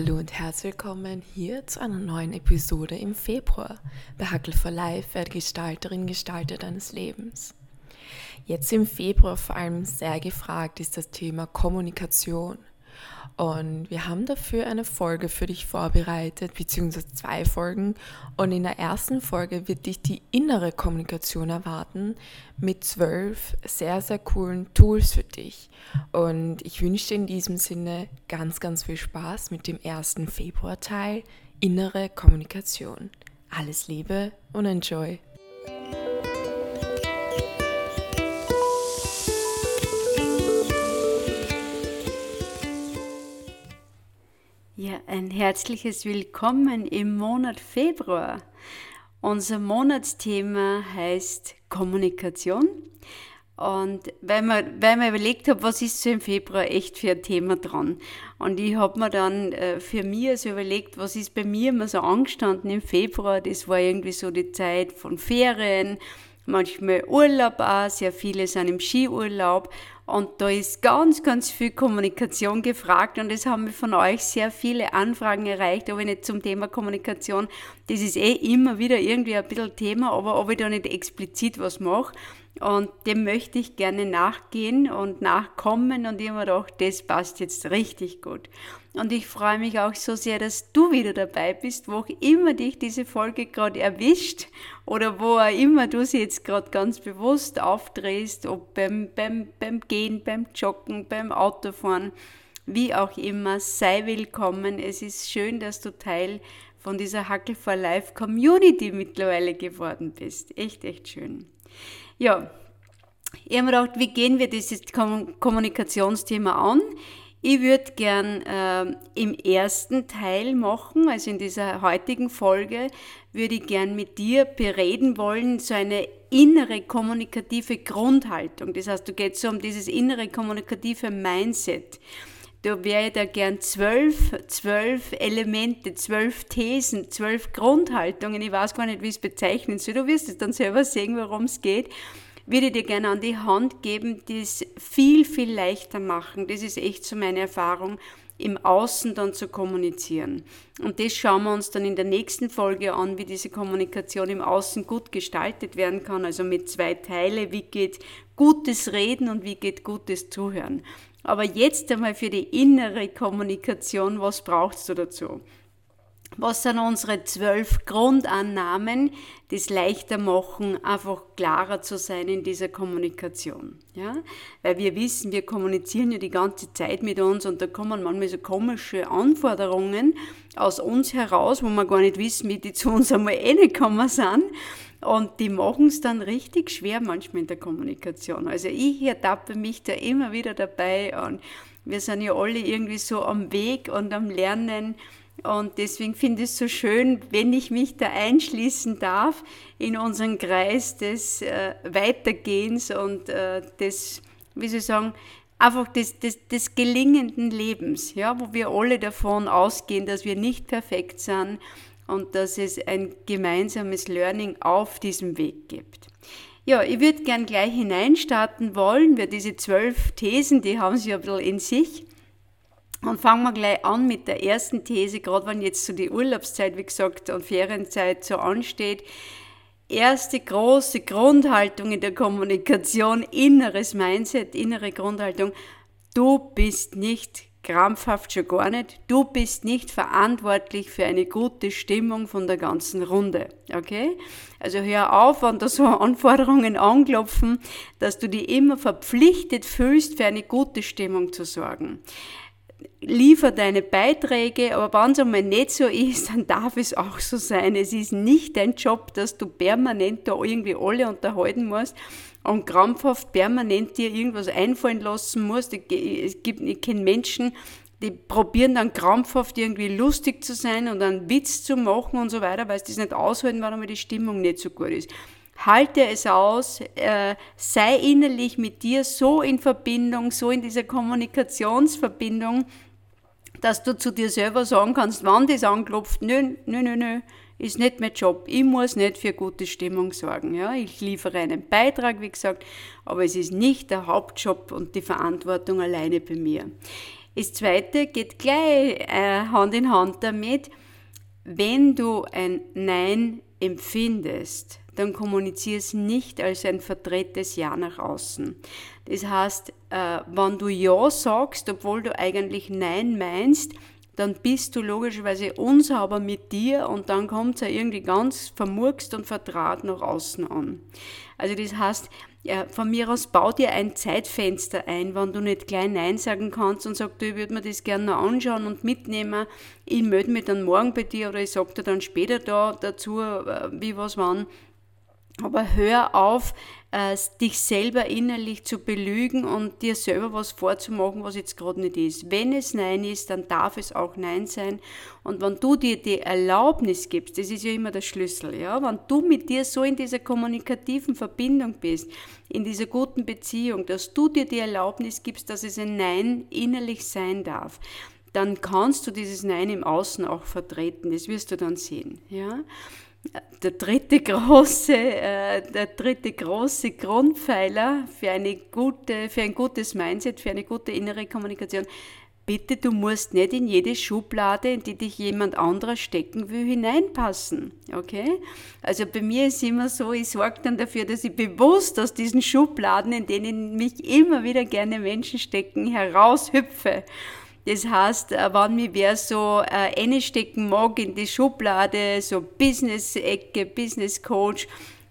Hallo und herzlich willkommen hier zu einer neuen Episode im Februar bei Huckle for Life, werde Gestalterin, Gestalter deines Lebens. Jetzt im Februar vor allem sehr gefragt ist das Thema Kommunikation. Und wir haben dafür eine Folge für dich vorbereitet, beziehungsweise zwei Folgen. Und in der ersten Folge wird dich die innere Kommunikation erwarten mit zwölf sehr, sehr coolen Tools für dich. Und ich wünsche dir in diesem Sinne ganz, ganz viel Spaß mit dem ersten Februar-Teil innere Kommunikation. Alles Liebe und enjoy! Ein herzliches Willkommen im Monat Februar. Unser Monatsthema heißt Kommunikation. Und weil man, weil man überlegt habe, was ist so im Februar echt für ein Thema dran. Und ich habe mir dann äh, für mich also überlegt, was ist bei mir immer so angestanden im Februar. Das war irgendwie so die Zeit von Ferien, manchmal Urlaub auch, sehr viele sind im Skiurlaub. Und da ist ganz, ganz viel Kommunikation gefragt und es haben von euch sehr viele Anfragen erreicht, ob ich nicht zum Thema Kommunikation, das ist eh immer wieder irgendwie ein bisschen Thema, aber ob ich da nicht explizit was mache. Und dem möchte ich gerne nachgehen und nachkommen und mir gedacht, das passt jetzt richtig gut. Und ich freue mich auch so sehr, dass du wieder dabei bist, wo auch immer dich diese Folge gerade erwischt oder wo auch immer du sie jetzt gerade ganz bewusst aufdrehst, ob beim, beim, beim Gehen, beim Joggen, beim Autofahren, wie auch immer, sei willkommen. Es ist schön, dass du Teil von dieser Hackel for Life Community mittlerweile geworden bist. Echt, echt schön. Ja, ich habe mir gedacht, wie gehen wir dieses Kommunikationsthema an? Ich würde gern äh, im ersten Teil machen, also in dieser heutigen Folge, würde ich gern mit dir bereden wollen, so eine innere kommunikative Grundhaltung. Das heißt, du geht so um dieses innere kommunikative Mindset. Da wäre da gern zwölf, zwölf Elemente, zwölf Thesen, zwölf Grundhaltungen. Ich weiß gar nicht, wie ich es bezeichnen soll. Du wirst es dann selber sehen, worum es geht würde ich dir gerne an die Hand geben, die es viel, viel leichter machen. Das ist echt so meine Erfahrung, im Außen dann zu kommunizieren. Und das schauen wir uns dann in der nächsten Folge an, wie diese Kommunikation im Außen gut gestaltet werden kann. Also mit zwei Teile, wie geht gutes Reden und wie geht gutes Zuhören. Aber jetzt einmal für die innere Kommunikation, was brauchst du dazu? Was sind unsere zwölf Grundannahmen, die es leichter machen, einfach klarer zu sein in dieser Kommunikation? Ja? Weil wir wissen, wir kommunizieren ja die ganze Zeit mit uns und da kommen manchmal so komische Anforderungen aus uns heraus, wo wir gar nicht wissen, wie die zu uns einmal eh sind. Und die machen es dann richtig schwer manchmal in der Kommunikation. Also ich ertappe mich da immer wieder dabei und wir sind ja alle irgendwie so am Weg und am Lernen und deswegen finde ich es so schön, wenn ich mich da einschließen darf in unseren Kreis des äh, Weitergehens und äh, des, wie soll ich sagen, einfach des, des, des gelingenden Lebens, ja, wo wir alle davon ausgehen, dass wir nicht perfekt sind und dass es ein gemeinsames Learning auf diesem Weg gibt. Ja, ich würde gern gleich hineinstarten wollen, wir diese zwölf Thesen, die haben sie ein bisschen in sich. Und fangen wir gleich an mit der ersten These, gerade wenn jetzt so die Urlaubszeit, wie gesagt, und Ferienzeit so ansteht. Erste große Grundhaltung in der Kommunikation, inneres Mindset, innere Grundhaltung. Du bist nicht krampfhaft schon gar nicht. Du bist nicht verantwortlich für eine gute Stimmung von der ganzen Runde. Okay? Also hör auf, wenn da so Anforderungen anklopfen, dass du dich immer verpflichtet fühlst, für eine gute Stimmung zu sorgen liefer deine Beiträge, aber wenn es einmal nicht so ist, dann darf es auch so sein. Es ist nicht dein Job, dass du permanent da irgendwie alle unterhalten musst und krampfhaft permanent dir irgendwas einfallen lassen musst. Es gibt, ich kenne Menschen, die probieren dann krampfhaft irgendwie lustig zu sein und einen Witz zu machen und so weiter, weil sie das nicht aushalten, weil einmal die Stimmung nicht so gut ist. Halte es aus, äh, sei innerlich mit dir so in Verbindung, so in dieser Kommunikationsverbindung, dass du zu dir selber sagen kannst, wann das anklopft, nö, nö, nö, nö, ist nicht mein Job. Ich muss nicht für gute Stimmung sorgen. Ja? Ich liefere einen Beitrag, wie gesagt, aber es ist nicht der Hauptjob und die Verantwortung alleine bei mir. Das zweite geht gleich äh, Hand in Hand damit, wenn du ein Nein empfindest, dann kommuniziere es nicht als ein verdrehtes Ja nach außen. Das heißt, äh, wenn du Ja sagst, obwohl du eigentlich Nein meinst, dann bist du logischerweise unsauber mit dir und dann kommt es ja irgendwie ganz vermurkst und verdraht nach außen an. Also das heißt, ja, von mir aus bau dir ein Zeitfenster ein, wenn du nicht gleich Nein sagen kannst und sagst, du, ich würde mir das gerne noch anschauen und mitnehmen. Ich melde mich dann morgen bei dir oder ich sage dir dann später da dazu, äh, wie was wann. Aber hör auf, äh, dich selber innerlich zu belügen und dir selber was vorzumachen, was jetzt gerade nicht ist. Wenn es Nein ist, dann darf es auch Nein sein. Und wenn du dir die Erlaubnis gibst, das ist ja immer der Schlüssel, ja, wenn du mit dir so in dieser kommunikativen Verbindung bist, in dieser guten Beziehung, dass du dir die Erlaubnis gibst, dass es ein Nein innerlich sein darf, dann kannst du dieses Nein im Außen auch vertreten. Das wirst du dann sehen, ja der dritte große, äh, der dritte große Grundpfeiler für, eine gute, für ein gutes Mindset, für eine gute innere Kommunikation. Bitte, du musst nicht in jede Schublade, in die dich jemand anderer stecken will, hineinpassen. Okay? Also bei mir ist immer so, ich sorge dann dafür, dass ich bewusst aus diesen Schubladen, in denen mich immer wieder gerne Menschen stecken, heraushüpfe. Das heißt, äh, wenn mich wer so äh, einstecken mag in die Schublade, so Business-Ecke, Business-Coach,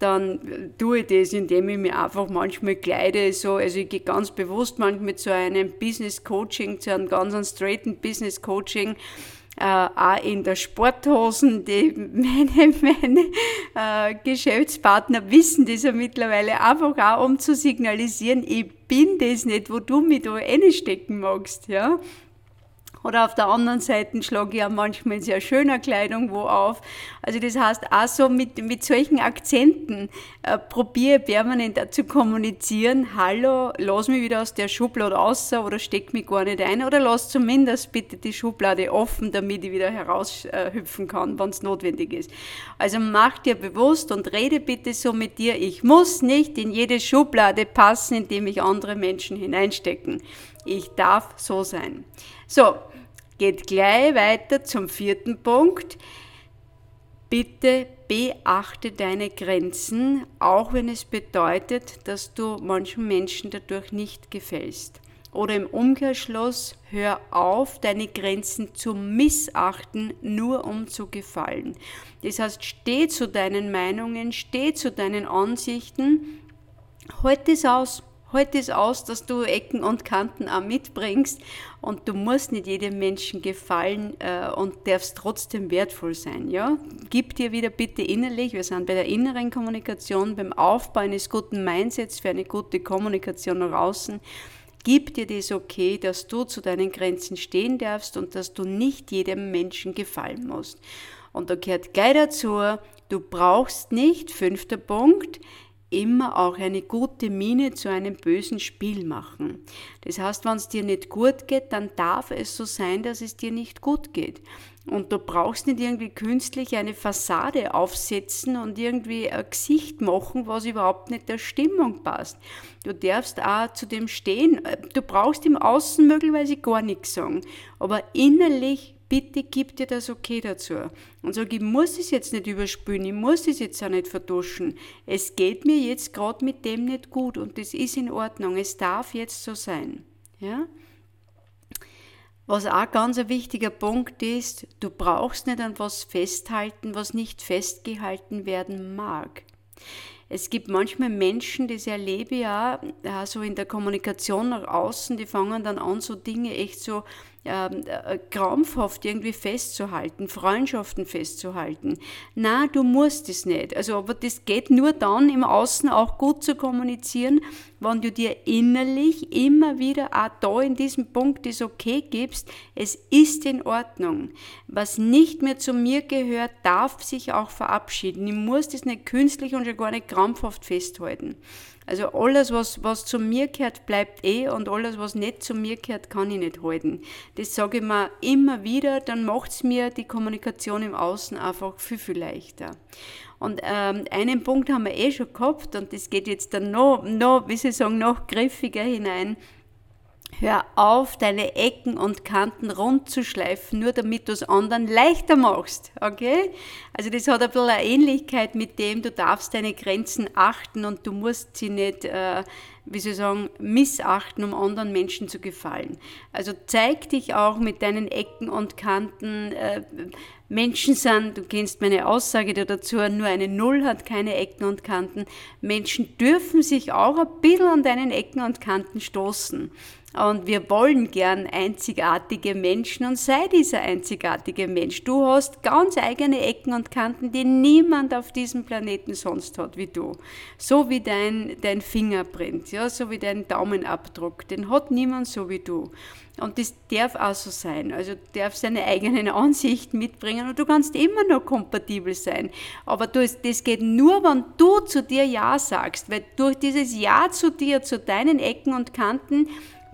dann tue ich das, indem ich mich einfach manchmal kleide. So, also ich gehe ganz bewusst manchmal zu einem Business-Coaching, zu einem ganz straighten Business-Coaching, äh, auch in der Sporthosen. Die, meine meine äh, Geschäftspartner wissen das ja mittlerweile einfach auch, um zu signalisieren, ich bin das nicht, wo du mich da reinstecken magst. Ja? Oder auf der anderen Seite schlage ich auch manchmal in sehr schöner Kleidung wo auf. Also das heißt, auch so mit, mit solchen Akzenten äh, probiere permanent zu kommunizieren. Hallo, lass mich wieder aus der Schublade raus oder steck mich gar nicht ein. Oder lass zumindest bitte die Schublade offen, damit ich wieder heraushüpfen kann, wenn es notwendig ist. Also mach dir bewusst und rede bitte so mit dir. Ich muss nicht in jede Schublade passen, indem ich andere Menschen hineinstecken. Ich darf so sein. So, geht gleich weiter zum vierten Punkt. Bitte beachte deine Grenzen, auch wenn es bedeutet, dass du manchen Menschen dadurch nicht gefällst. Oder im Umkehrschluss, hör auf, deine Grenzen zu missachten, nur um zu gefallen. Das heißt, steh zu deinen Meinungen, steh zu deinen Ansichten, halt es aus. Halt es aus, dass du Ecken und Kanten auch mitbringst und du musst nicht jedem Menschen gefallen äh, und darfst trotzdem wertvoll sein. Ja? Gib dir wieder bitte innerlich, wir sind bei der inneren Kommunikation, beim Aufbau eines guten Mindsets für eine gute Kommunikation nach außen. Gib dir das okay, dass du zu deinen Grenzen stehen darfst und dass du nicht jedem Menschen gefallen musst. Und da gehört gleich dazu, du brauchst nicht, fünfter Punkt, immer auch eine gute Miene zu einem bösen Spiel machen. Das heißt, wenn es dir nicht gut geht, dann darf es so sein, dass es dir nicht gut geht. Und du brauchst nicht irgendwie künstlich eine Fassade aufsetzen und irgendwie ein Gesicht machen, was überhaupt nicht der Stimmung passt. Du darfst auch zu dem stehen. Du brauchst im Außen möglicherweise gar nichts sagen, aber innerlich bitte gib dir das okay dazu. Und sag, ich muss es jetzt nicht überspülen, ich muss es jetzt auch nicht verduschen. Es geht mir jetzt gerade mit dem nicht gut und das ist in Ordnung. Es darf jetzt so sein. Ja? Was auch ganz ein wichtiger Punkt ist, du brauchst nicht an was festhalten, was nicht festgehalten werden mag. Es gibt manchmal Menschen, das erlebe ich auch, so in der Kommunikation nach außen, die fangen dann an, so Dinge echt so äh, krampfhaft irgendwie festzuhalten, Freundschaften festzuhalten. Na, du musst es nicht. Also, aber das geht nur dann im Außen auch gut zu kommunizieren, wenn du dir innerlich immer wieder auch da in diesem Punkt das Okay gibst, es ist in Ordnung. Was nicht mehr zu mir gehört, darf sich auch verabschieden. Ich muss das nicht künstlich und schon gar nicht krampfhaft festhalten. Also alles, was, was zu mir gehört, bleibt eh und alles, was nicht zu mir gehört, kann ich nicht halten. Das sage ich mir immer wieder, dann macht es mir die Kommunikation im Außen einfach viel, viel leichter. Und ähm, einen Punkt haben wir eh schon gehabt und das geht jetzt dann noch, noch wie Sie sagen, noch griffiger hinein. Hör auf, deine Ecken und Kanten rund zu schleifen, nur damit du es anderen leichter machst. Okay? Also das hat ein bisschen eine Ähnlichkeit mit dem, du darfst deine Grenzen achten und du musst sie nicht, äh, wie soll ich sagen, missachten, um anderen Menschen zu gefallen. Also zeig dich auch mit deinen Ecken und Kanten. Äh, Menschen sind, du kennst meine Aussage dazu, nur eine Null hat keine Ecken und Kanten. Menschen dürfen sich auch ein bisschen an deinen Ecken und Kanten stoßen. Und wir wollen gern einzigartige Menschen und sei dieser einzigartige Mensch. Du hast ganz eigene Ecken und Kanten, die niemand auf diesem Planeten sonst hat wie du. So wie dein, dein Fingerprint, ja, so wie dein Daumenabdruck. Den hat niemand so wie du. Und das darf auch so sein. Also darf seine eigenen Ansichten mitbringen und du kannst immer noch kompatibel sein. Aber du, das geht nur, wenn du zu dir Ja sagst, weil durch dieses Ja zu dir, zu deinen Ecken und Kanten,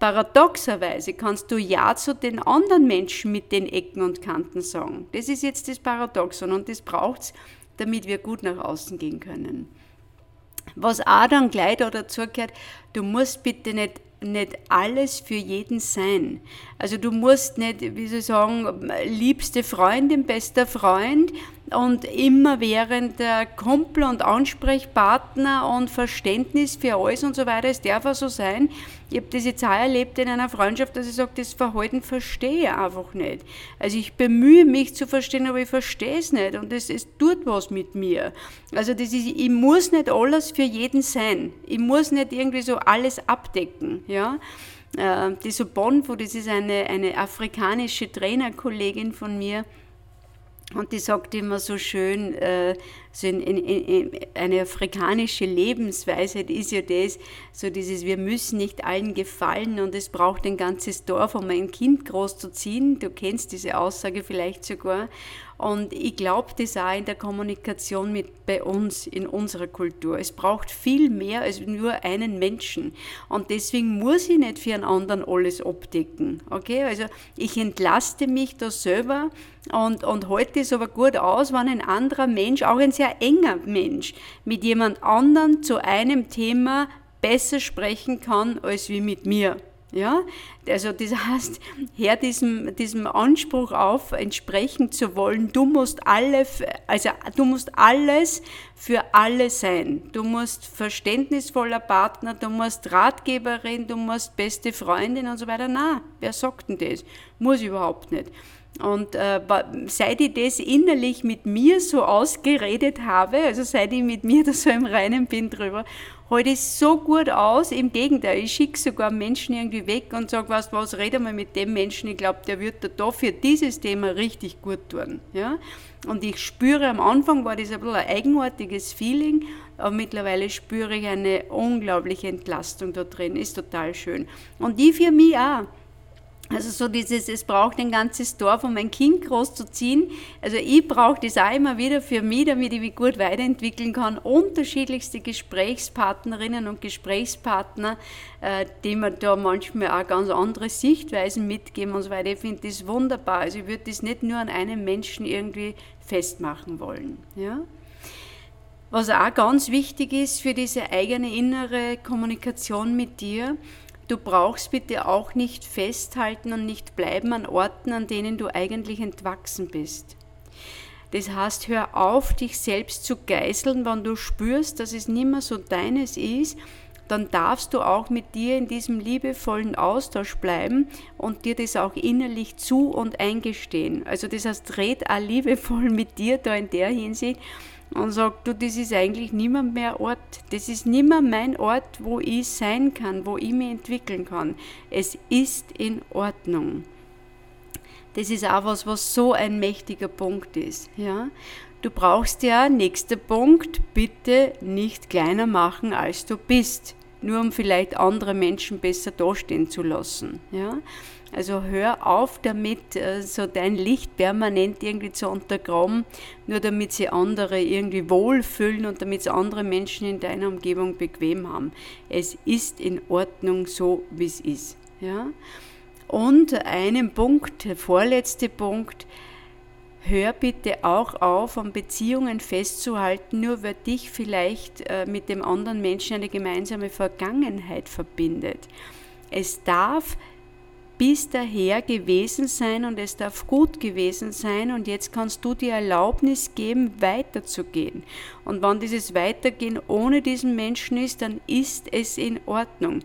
Paradoxerweise kannst du Ja zu den anderen Menschen mit den Ecken und Kanten sagen. Das ist jetzt das Paradoxon und das braucht es, damit wir gut nach außen gehen können. Was auch dann gleich da dazu gehört, du musst bitte nicht nicht alles für jeden sein. Also du musst nicht, wie soll ich sagen, liebste Freundin, bester Freund und immer während der Kumpel und Ansprechpartner und Verständnis für alles und so weiter. Es darf auch so sein. Ich habe das jetzt erlebt in einer Freundschaft, dass ich sage, das Verhalten verstehe ich einfach nicht. Also ich bemühe mich zu verstehen, aber ich verstehe es nicht und es, es tut was mit mir. Also das ist, ich muss nicht alles für jeden sein. Ich muss nicht irgendwie so alles abdecken. Ja? Äh, die Sobonfo, das ist eine, eine afrikanische Trainerkollegin von mir, und die sagt immer so schön, äh, so in, in, in, eine afrikanische Lebensweisheit ist ja das, so dieses, wir müssen nicht allen gefallen und es braucht ein ganzes Dorf, um ein Kind großzuziehen. Du kennst diese Aussage vielleicht sogar. Und ich glaube das auch in der Kommunikation mit bei uns, in unserer Kultur. Es braucht viel mehr als nur einen Menschen. Und deswegen muss ich nicht für einen anderen alles abdecken. Okay? Also ich entlaste mich da selber und, und halte es aber gut aus, wenn ein anderer Mensch, auch ein sehr enger Mensch, mit jemand anderem zu einem Thema besser sprechen kann als wie mit mir. Ja, also das heißt, her diesem, diesem Anspruch auf, entsprechen zu wollen, du musst alle, also du musst alles für alle sein. Du musst verständnisvoller Partner, du musst Ratgeberin, du musst beste Freundin und so weiter. Na, wer sagt denn das? Muss ich überhaupt nicht. Und äh, seit ich das innerlich mit mir so ausgeredet habe, also seit ich mit mir da so im Reinen bin drüber, ich so gut aus. Im Gegenteil, ich schicke sogar Menschen irgendwie weg und sage, weißt was, rede mal mit dem Menschen, ich glaube, der wird da für dieses Thema richtig gut tun. Ja? Und ich spüre, am Anfang war das ein bisschen ein eigenartiges Feeling, aber mittlerweile spüre ich eine unglaubliche Entlastung da drin, ist total schön. Und die für mich auch. Also so dieses, es braucht ein ganzes Dorf, um ein Kind großzuziehen. Also ich brauche das auch immer wieder für mich, damit ich mich gut weiterentwickeln kann. Unterschiedlichste Gesprächspartnerinnen und Gesprächspartner, äh, die mir da manchmal auch ganz andere Sichtweisen mitgeben und so weiter. Ich finde das wunderbar. Also ich würde das nicht nur an einem Menschen irgendwie festmachen wollen. Ja? Was auch ganz wichtig ist für diese eigene innere Kommunikation mit dir, Du brauchst bitte auch nicht festhalten und nicht bleiben an Orten, an denen du eigentlich entwachsen bist. Das heißt, hör auf, dich selbst zu geißeln, wenn du spürst, dass es nicht mehr so deines ist, dann darfst du auch mit dir in diesem liebevollen Austausch bleiben und dir das auch innerlich zu und eingestehen. Also das heißt, red auch liebevoll mit dir da in der Hinsicht und sagt, du, das ist eigentlich niemand mehr Ort. Das ist nimmer mein Ort, wo ich sein kann, wo ich mich entwickeln kann. Es ist in Ordnung. Das ist auch was, was so ein mächtiger Punkt ist. Ja? Du brauchst ja, nächster Punkt, bitte nicht kleiner machen, als du bist. Nur um vielleicht andere Menschen besser dastehen zu lassen. Ja? Also hör auf damit, äh, so dein Licht permanent irgendwie zu untergraben, nur damit sie andere irgendwie wohlfühlen und damit sie andere Menschen in deiner Umgebung bequem haben. Es ist in Ordnung so, wie es ist. Ja? Und einen Punkt, der vorletzte Punkt, hör bitte auch auf, an Beziehungen festzuhalten, nur weil dich vielleicht äh, mit dem anderen Menschen eine gemeinsame Vergangenheit verbindet. Es darf bis daher gewesen sein und es darf gut gewesen sein und jetzt kannst du die Erlaubnis geben, weiterzugehen. Und wenn dieses Weitergehen ohne diesen Menschen ist, dann ist es in Ordnung.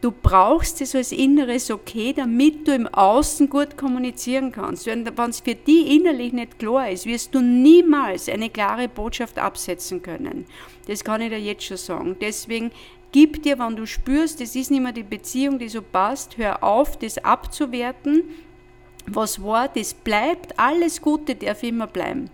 Du brauchst es als inneres Okay, damit du im Außen gut kommunizieren kannst. Wenn es für die innerlich nicht klar ist, wirst du niemals eine klare Botschaft absetzen können. Das kann ich dir jetzt schon sagen. Deswegen Gib dir, wenn du spürst, es ist nicht mehr die Beziehung, die so passt, hör auf, das abzuwerten. Was war, das bleibt, alles Gute darf immer bleiben.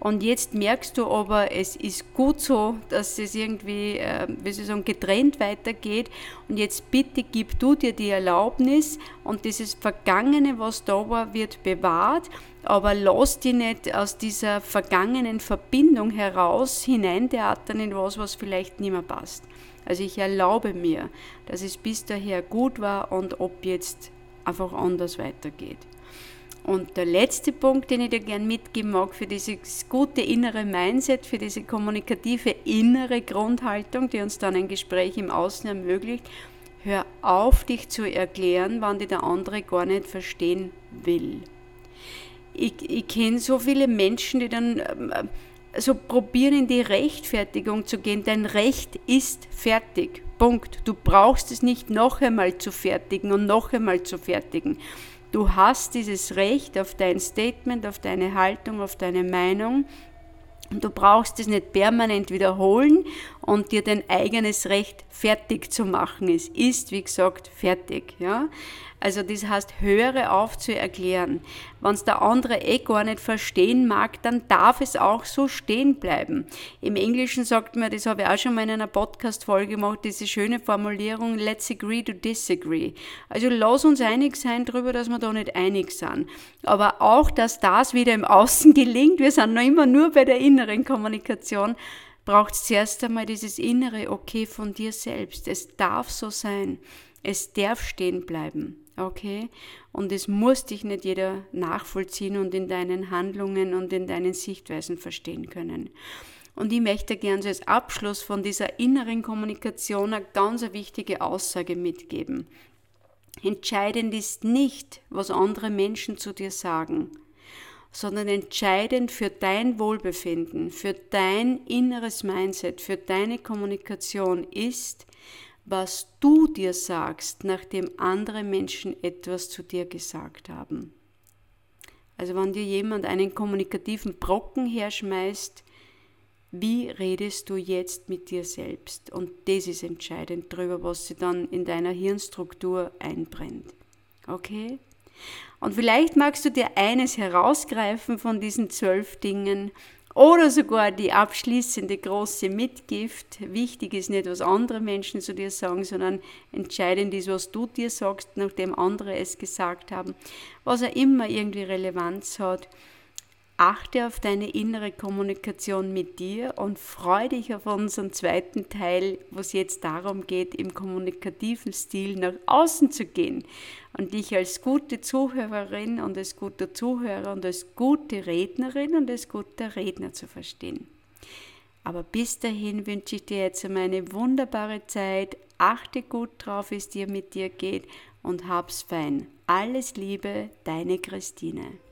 Und jetzt merkst du aber, es ist gut so, dass es irgendwie, äh, wie soll ich sagen, getrennt weitergeht. Und jetzt bitte gib du dir die Erlaubnis und dieses Vergangene, was da war, wird bewahrt. Aber lass dich nicht aus dieser vergangenen Verbindung heraus hineintheatern in was, was vielleicht nicht mehr passt. Also ich erlaube mir, dass es bis daher gut war und ob jetzt einfach anders weitergeht. Und der letzte Punkt, den ich dir gern mitgeben mag für dieses gute innere Mindset, für diese kommunikative innere Grundhaltung, die uns dann ein Gespräch im Außen ermöglicht, hör auf, dich zu erklären, wann dir der andere gar nicht verstehen will. Ich, ich kenne so viele Menschen, die dann ähm, so probieren in die Rechtfertigung zu gehen. Dein Recht ist fertig. Punkt. Du brauchst es nicht noch einmal zu fertigen und noch einmal zu fertigen. Du hast dieses Recht auf dein Statement, auf deine Haltung, auf deine Meinung. Du brauchst es nicht permanent wiederholen und dir dein eigenes Recht fertig zu machen. Es ist, wie gesagt, fertig. Ja? Also das heißt, höre auf zu erklären. Wenn es der andere eh gar nicht verstehen mag, dann darf es auch so stehen bleiben. Im Englischen sagt man, das habe ich auch schon mal in einer Podcast-Folge gemacht, diese schöne Formulierung, let's agree to disagree. Also lass uns einig sein darüber, dass wir da nicht einig sind. Aber auch, dass das wieder im Außen gelingt, wir sind noch immer nur bei der inneren Kommunikation, braucht es zuerst einmal dieses innere Okay von dir selbst. Es darf so sein. Es darf stehen bleiben. Okay? Und es muss dich nicht jeder nachvollziehen und in deinen Handlungen und in deinen Sichtweisen verstehen können. Und ich möchte gerne so als Abschluss von dieser inneren Kommunikation eine ganz wichtige Aussage mitgeben. Entscheidend ist nicht, was andere Menschen zu dir sagen, sondern entscheidend für dein Wohlbefinden, für dein inneres Mindset, für deine Kommunikation ist, was du dir sagst, nachdem andere Menschen etwas zu dir gesagt haben. Also wenn dir jemand einen kommunikativen Brocken herschmeißt, wie redest du jetzt mit dir selbst? Und das ist entscheidend darüber, was sie dann in deiner Hirnstruktur einbrennt. Okay? Und vielleicht magst du dir eines herausgreifen von diesen zwölf Dingen oder sogar die abschließende große Mitgift. Wichtig ist nicht, was andere Menschen zu dir sagen, sondern entscheidend ist, was du dir sagst, nachdem andere es gesagt haben. Was er immer irgendwie Relevanz hat. Achte auf deine innere Kommunikation mit dir und freue dich auf unseren zweiten Teil, wo es jetzt darum geht, im kommunikativen Stil nach außen zu gehen und dich als gute Zuhörerin und als guter Zuhörer und als gute Rednerin und als guter Redner zu verstehen. Aber bis dahin wünsche ich dir jetzt eine wunderbare Zeit. Achte gut drauf, wie es dir mit dir geht und hab's fein. Alles Liebe, deine Christine.